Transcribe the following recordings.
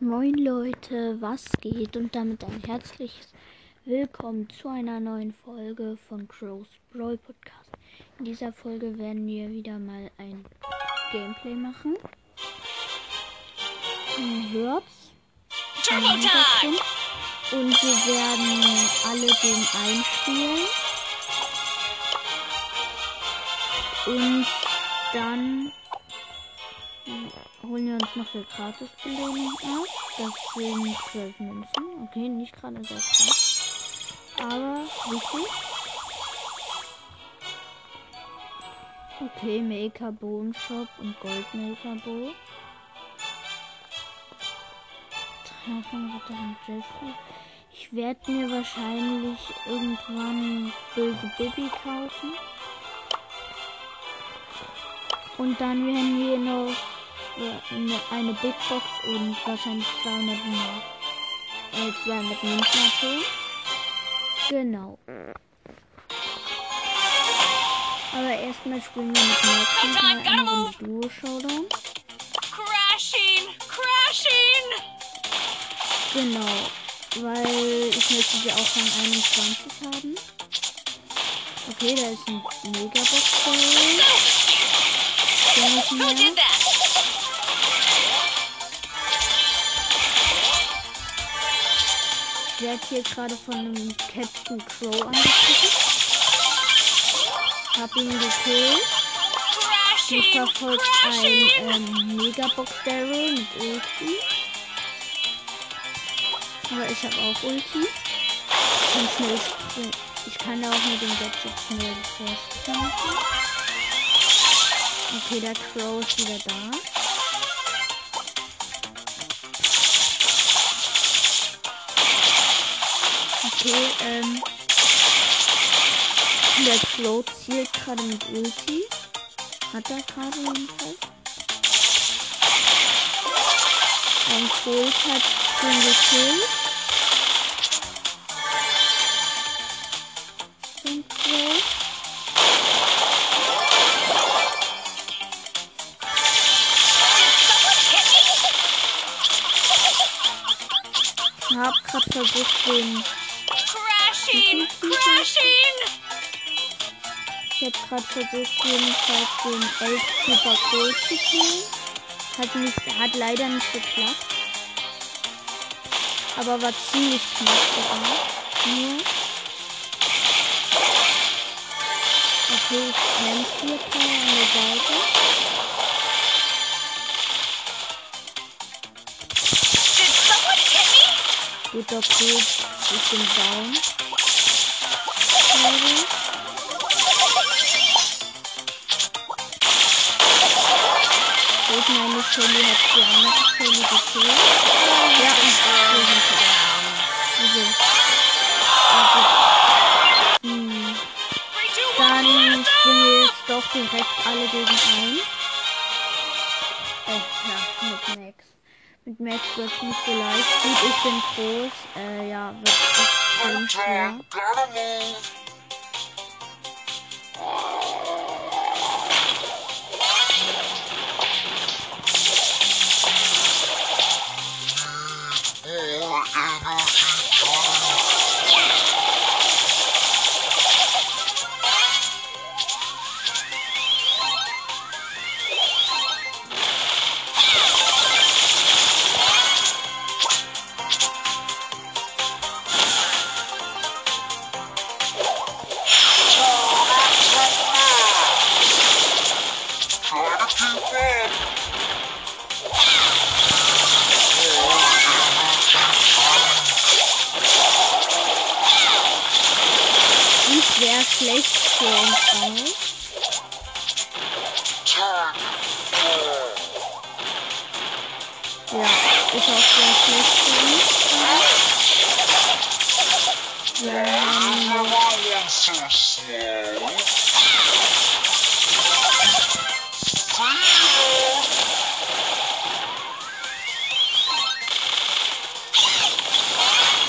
Moin Leute, was geht? Und damit ein herzliches Willkommen zu einer neuen Folge von Crow's Brawl Podcast. In dieser Folge werden wir wieder mal ein Gameplay machen. Ihr hört's. Und wir werden alle gegen einspielen. Und dann holen wir uns noch für Gratis-Belohnung ab. Das sind 12 Münzen. Okay, nicht gerade sehr krass. Aber wichtig. Okay, Maker Boom Shop und Gold Maker Bo. Treffen Ritter Jeffrey. Ich werde mir wahrscheinlich irgendwann böse Baby kaufen. Und dann werden wir noch eine, eine Big Box und wahrscheinlich 200 Mark, äh, 200 Münzen abholen. Genau. Aber erstmal spielen wir mit Maxi mal eine Runde Duo Showdown. Crashing! Crashing! Genau. Weil ich möchte sie auch von 21 haben. Okay, da ist ein Megabox ich Who did that? Werde hier gerade von einem Captain Crow angegriffen. Hab ihn gekillt. Verfolgt Crashing! ein ähm, Megabox Daryl mit Ulti. Aber ich habe auch Ulti. Kann schnell springen. Ich kann da auch mit dem Gadget schnell vorspringen. Okay, der Crow ist wieder da. Okay, ähm. Der Crow zielt gerade mit Ulti. Hat er gerade jedenfalls. Ein Colt hat den gekillt. Den Crow. Ich hab gerade versucht, den. Ich hab gerade versucht, jedenfalls den Elf Super Colt zu killen. Hat, nicht, hat leider nicht geklappt. Aber war ziemlich knapp sogar. Nur. Okay, ich kämpfe hier an der Seite. Did someone hit me? Gut, okay, ich bin down. Ich. Gut, meine Shelly hat die andere Shelly gekillt. Ja, und wir sind down. Also. Also. Hm. Dann spielen wir jetzt doch direkt alle gegen ein. Äh, ja, mit Max. Mit Max wird es nicht so leicht. Gut, ich bin groß. Äh, ja, wird extrem schwer.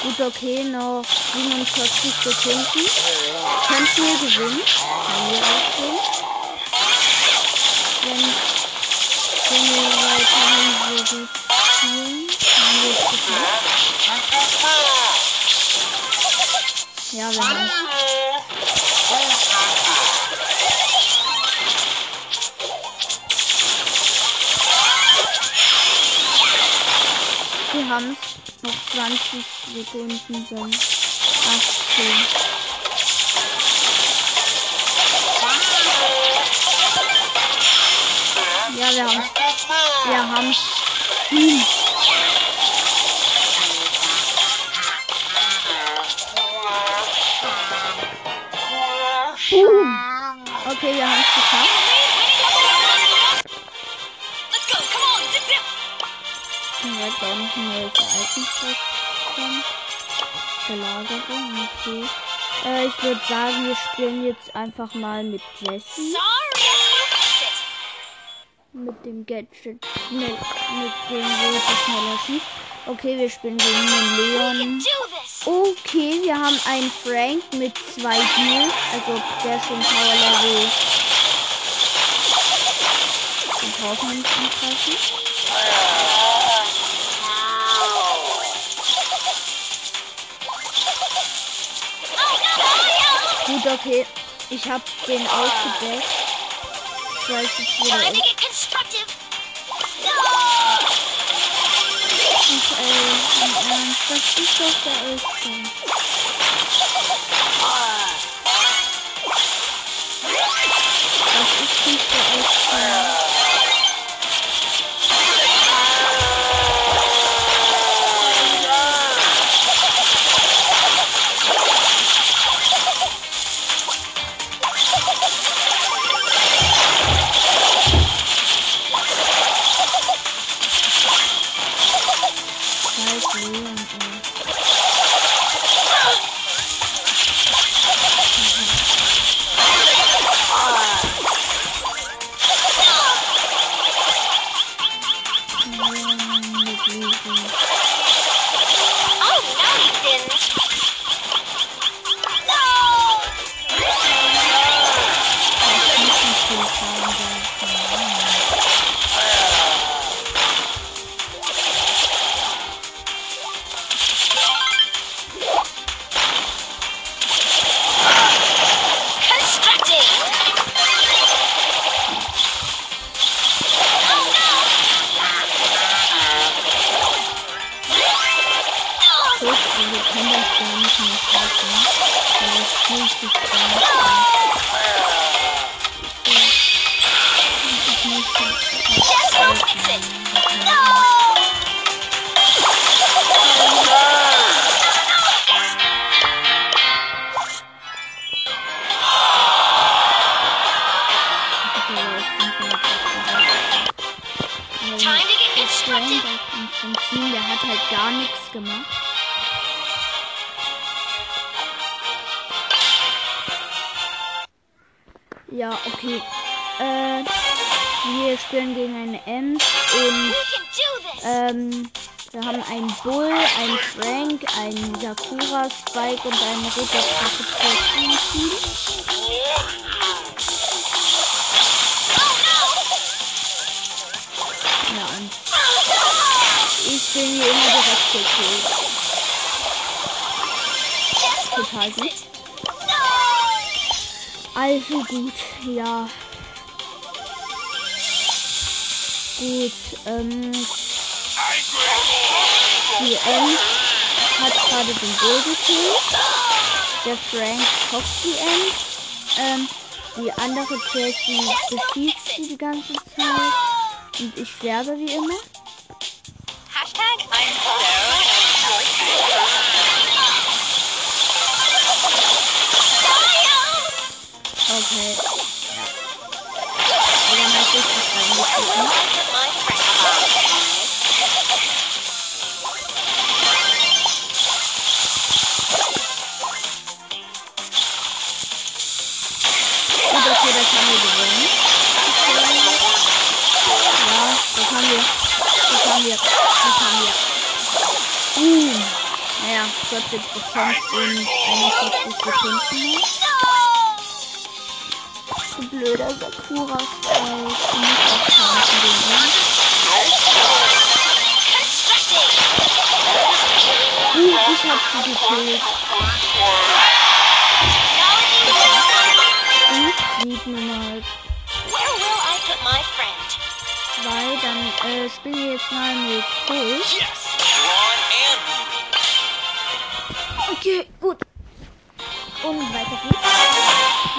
Gut okay, noch 47 Sekunden. Könnten wir gewinnen. Haben wir auch schon. Wenn, wenn wir weiterhin so gut spielen, haben wir Ja, wir haben Wir haben es. Noch 20 Sekunden sind 18. Ja, wir haben Wir haben Hm. Boom. Okay, wir haben es geschafft. Zip. Direkt auch noch ein neues Ereignis. Belagerung, okay. Äh, ich würde sagen, wir spielen jetzt einfach mal mit it. Mit dem Gadget. Mit, mit dem, es schneller schießt. Okay, wir spielen gegen den Leon. Okay, wir haben einen Frank mit zwei Heals. Also der ist schon Power Level. Den braucht man nicht angreifen. Gut, okay. Ich hab den aufgedeckt. Ich weiß jetzt, wo der ist. Ich, ey, im Ernst, das ist doch der Elster. Spike und einen Ritter Drache Team. Ja, und ich bin hier immer direkt gekillt. Total gut. Also gut, ja. Gut, ähm. Die Ems hat gerade den Bull gekillt. Der Frank hockt die Ems. Ähm, die andere Jessie beschießt sie die ganze Zeit. Und ich sterbe wie immer. Hashtag Okay. Ja. Aber hat sich das reingeschnitten. In 41 Sekunden. Du blöder Sakura Spike. Du musst auch tanzen gehen. Uh, ich hab sie gekillt. Will I put my friend? 2. Dann äh, spielen wir jetzt mal mit Colt. Okay, gut. Und weiter geht's.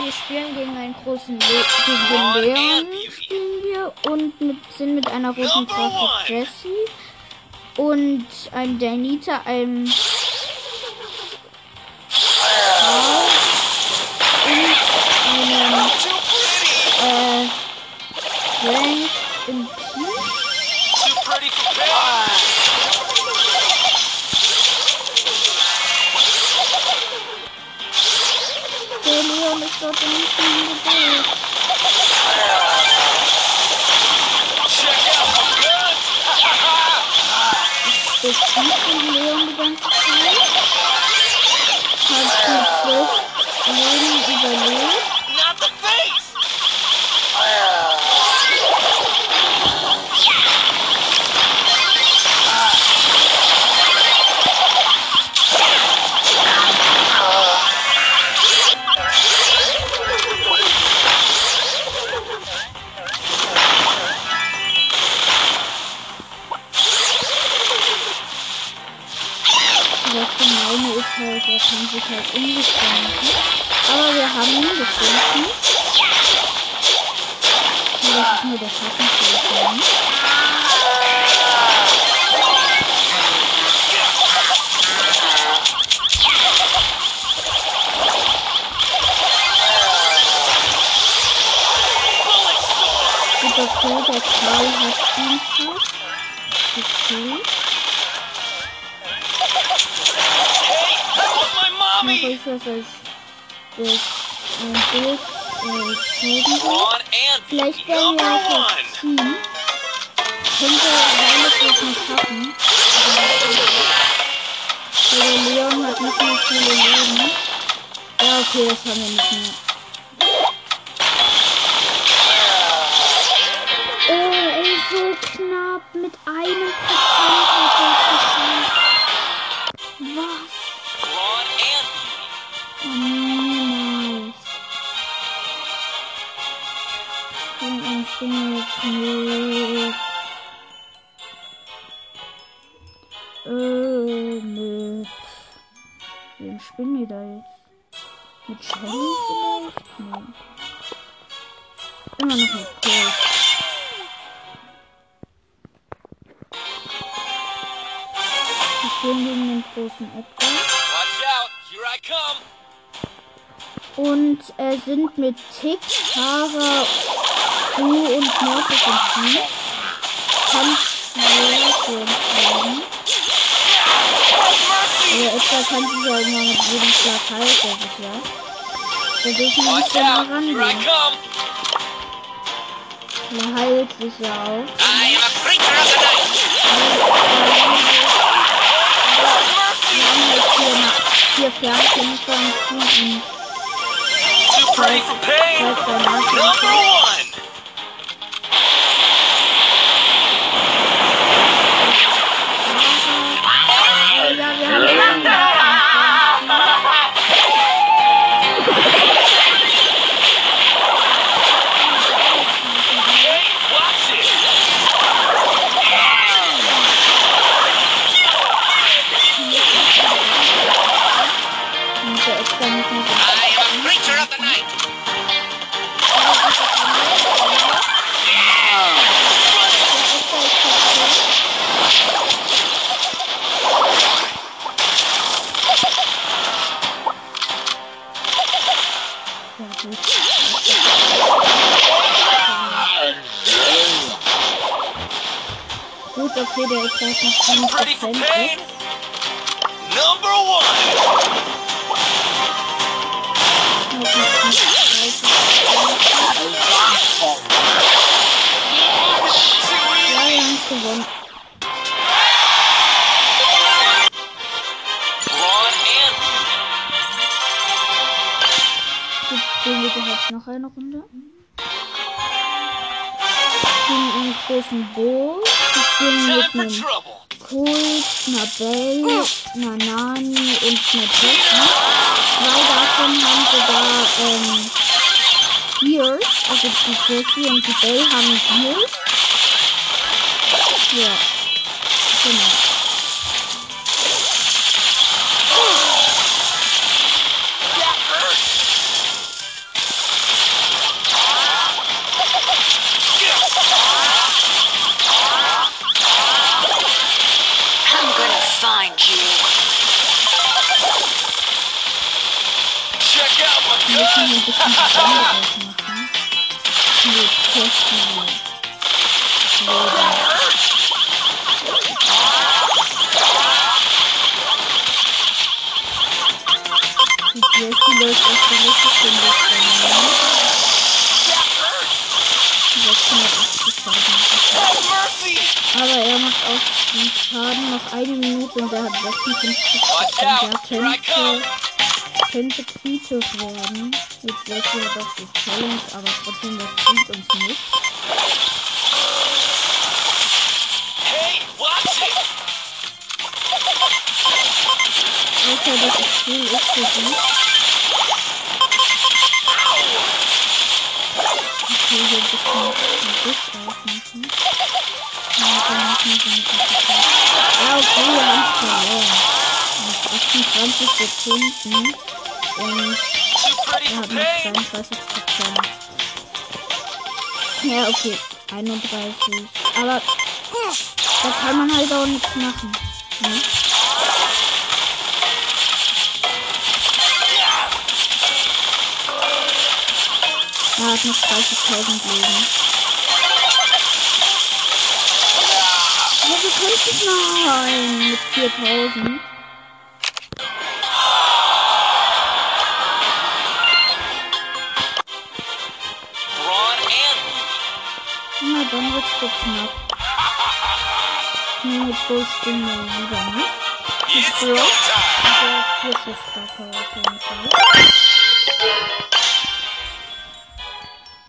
Wir spielen gegen einen großen Le gegen den Leon spielen wir und mit, sind mit einer roten one. Jessie und einem Danita, einem halt, sich halt umgestalten. Aber wir haben ihn gefunden. Nee, das ist nur der Schattentelefon. Super cool, der Karl hat ihn Ist das als das ein Bild äh, zeigen soll. Ron and Vielleicht werden wir auch als Team. Könnte Violet das noch schaffen. Weil der Leon hat nicht mehr viele Leben. Ja, okay, das haben wir nicht mehr. Oh, ey, so knapp. Mit einem Prozent hat er es geschafft. Was? Jetzt mit. Äh, mit. Wem spielen die da jetzt? Mit Shelly vielleicht? Nee. Immer noch mit Colt. Wir spielen gegen den großen Edgar. Watch out, here I come! Und äh, sind mit Tick, Tara, Stu und Mortis im Team. Kann schwer für uns werden. Aber Edgar kann sich ja immer mit jedem Schlag heilt, das ist ja. Da dürfen wir nicht I rangehen. Er heilt sich ja auch. Wir haben halt vier, vier Fernkämpfer und pain! halt der Number one! Gut, okay, der ist gleich noch Too pretty for 10% pain! ist. Number one! Noch nicht 30. Too Ja, wir haben gewonnen. Direkt noch eine Runde. Gegen einen großen Bo. Wir spielen Time mit for einem! Colt, einer Belle, einer Nani und einer Jessie. Zwei davon haben sogar ähm, Gears. Also die Jessie und die Belle haben Gears. Ja. Genau. Außer, dass es cool ist für sie. Okay, hier ein bisschen den aufmachen. Zeit. Ja, okay, wir haben es verloren. Mit 28 Sekunden. Und er hat noch pain. 32 Prozent. Ja, okay. 31. Aber da kann man halt auch nichts machen. Ne? Er hat noch 30.000 Leben. Ja, wir könnten es Nein, mit 4.000. Braun and Na, dann wird's so knapp. Nee, mit Bull stimmen wir lieber nicht. Ja. go time. Der vierte Starker auf jeden Fall.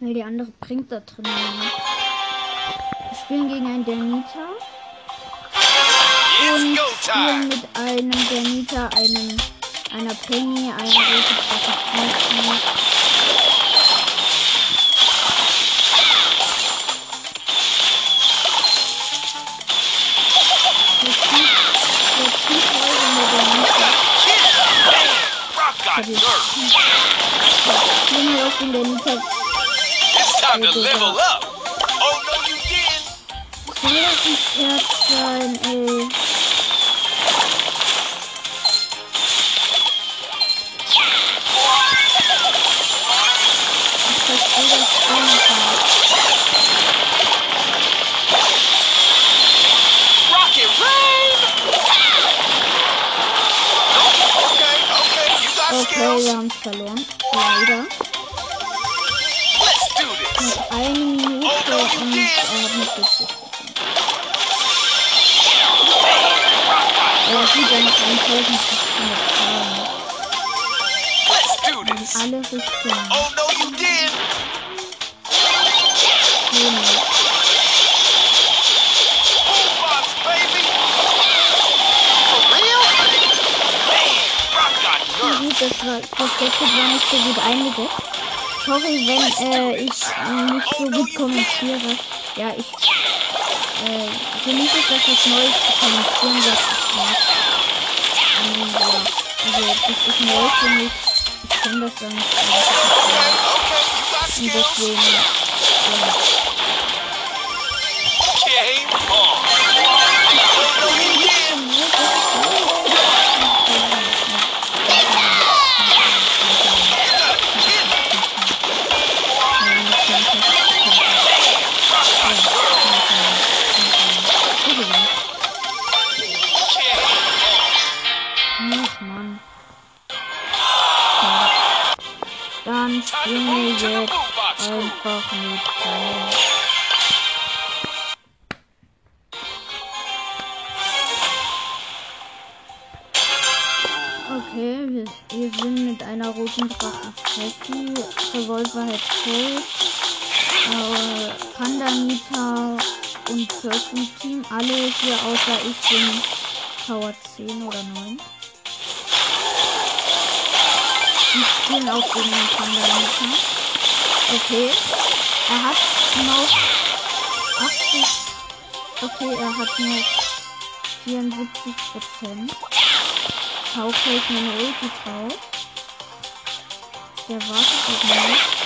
Weil die andere bringt da drin nichts. Wir spielen gegen einen Danita. Und spielen mit einem Danita, einem, einer Penny, einer rote got nerve. Gehen wir auf den Danita. It's time to level up. Oh no, you didn't. Soll das ein Herz sein, ey? Ich verstehe das gar nicht. Rocket rain. Okay, okay, you got Okay, skills. wir haben es verloren. Leider. Eine Minute Oh, und hat nicht 40 Rock got Er sieht ja noch 1500 Fragen. Let's do this. Alle Richtungen. Oh no, you did. Genau. Das, war, das Gadget war nicht so gut eingesetzt. Sorry, wenn äh, ich äh, nicht so gut kommentiere. Ja, ich äh, genieße es, etwas Neues zu kommentieren, was ich mag. Ähm, ja, also das ist neu für mich. Ich kenne das dann nicht. Got Und deswegen, ja. Game on. Jetzt einfach mit Ball. Okay, wir, wir sind mit einer roten Drache Revolver hat Colt, äh, Panda Nita und Searching Team. Alle hier außer ich sind Power 10 oder 9. Die spielen auch gegen den Pandamita. Okay. Er hat noch 80. Okay, er hat noch 74 Prozent. Tauche ich meine Ulti drauf. Der wartet auf mich.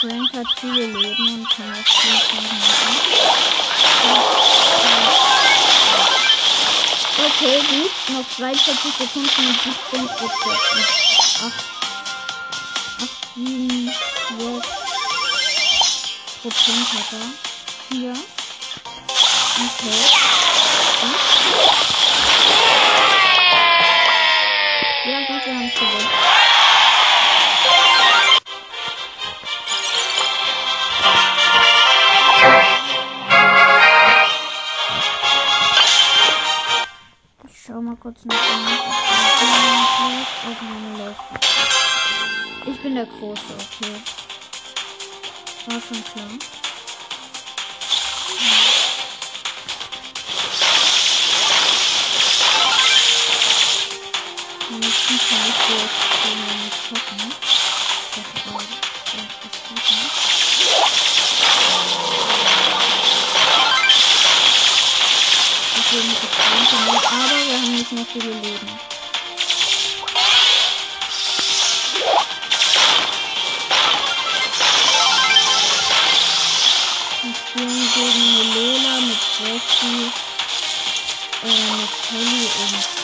Frank hat viele Leben und kann auch viel Schaden machen. Okay, gut. Noch 42 Sekunden und 17 Prozent. 8, 8, 7, 6 Prozent hat er. 4. Okay. Gut. Ja, gut, wir haben es gewonnen. Kurz läuft. Ich bin der Große, okay. War schon klar. Die nächsten kann ich nicht mehr viele Leben. Wir spielen gegen eine Lola mit Jessie, äh, mit Kelly und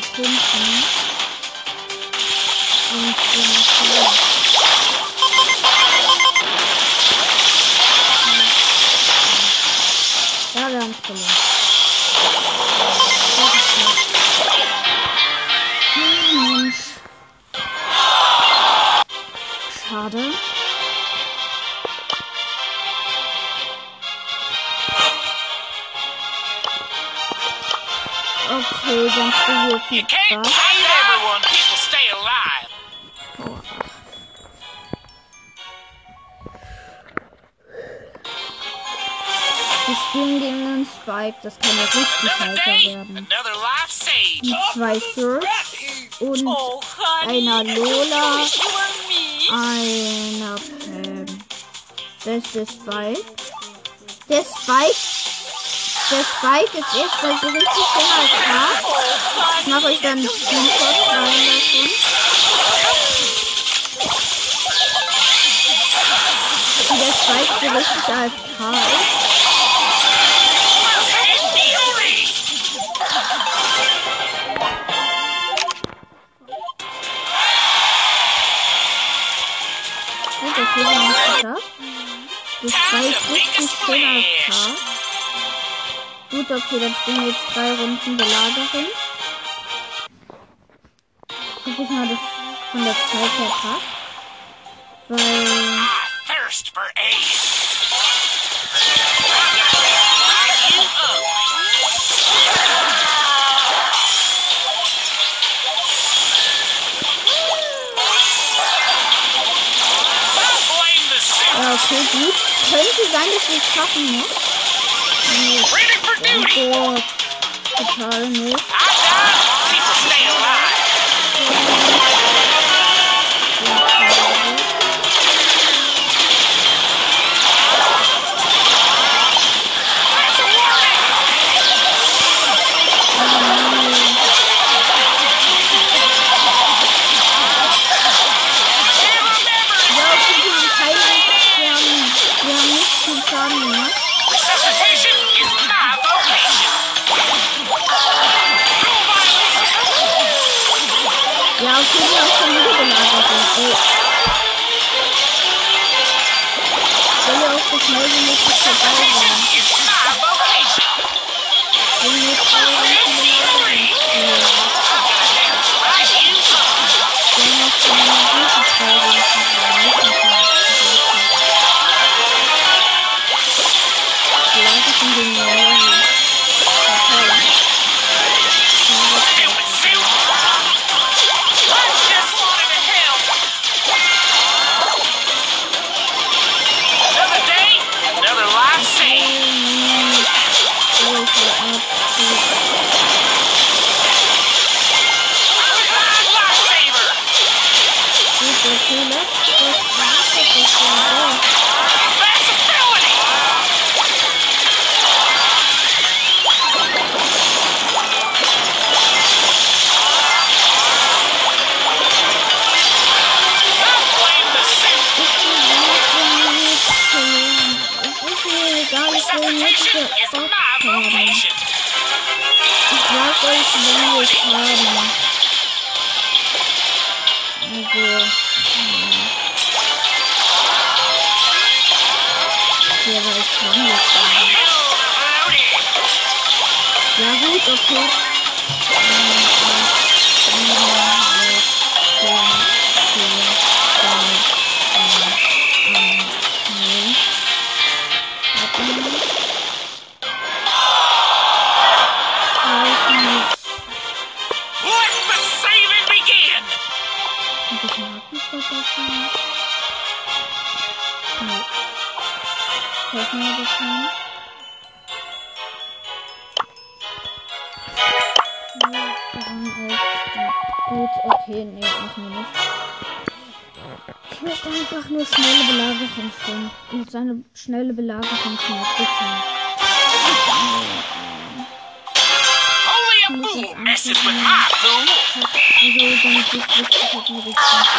Sekunden. Und You can't hate everyone. People stay alive. Wir spielen gegen einen Spike, das kann ja richtig heiter werden. Mit zwei Surfs und Oh, einer Lola, einer Pam. Das ist der Spike. Der Spike, der Spike ist erst bei so richtig schön als Tag. Ich mache euch dann einen Screenshot davon. Wie der Spike so richtig als K ist. Okay, wir haben es geschafft. Der Spike richtig schön als K. Gut, okay, dann spielen wir jetzt drei Runden Belagerung. Guck ich mal, das von der Zeit her passt. Weil, thirst for the suit. ja, okay, gut. Könnte sein, dass wir es schaffen, ne? Ready for duty. Ich will ja auch so schnell wie möglich vorbei sein. Ja, aber ich kann jetzt. Howdy. Ja gut, okay. Helfen wir das rein? Gut, okay, nee, machen wir nicht. Ich möchte einfach nur schnelle Belagerung finden. Und seine schnelle Belagerung bitte. Only a fool pool. Also, damit ich hat mir richtig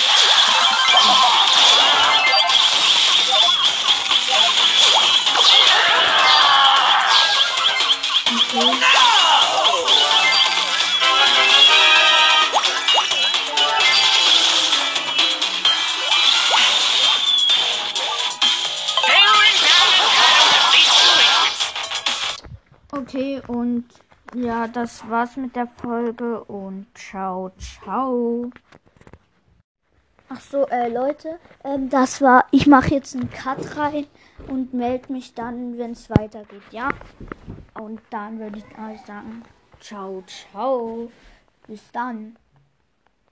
das war's mit der Folge und ciao, ciao. Ach so, äh, Leute, ähm, das war, ich mache jetzt einen Cut rein und melde mich dann, wenn es weitergeht, ja? Und dann würde ich sagen, ciao, ciao. Bis dann.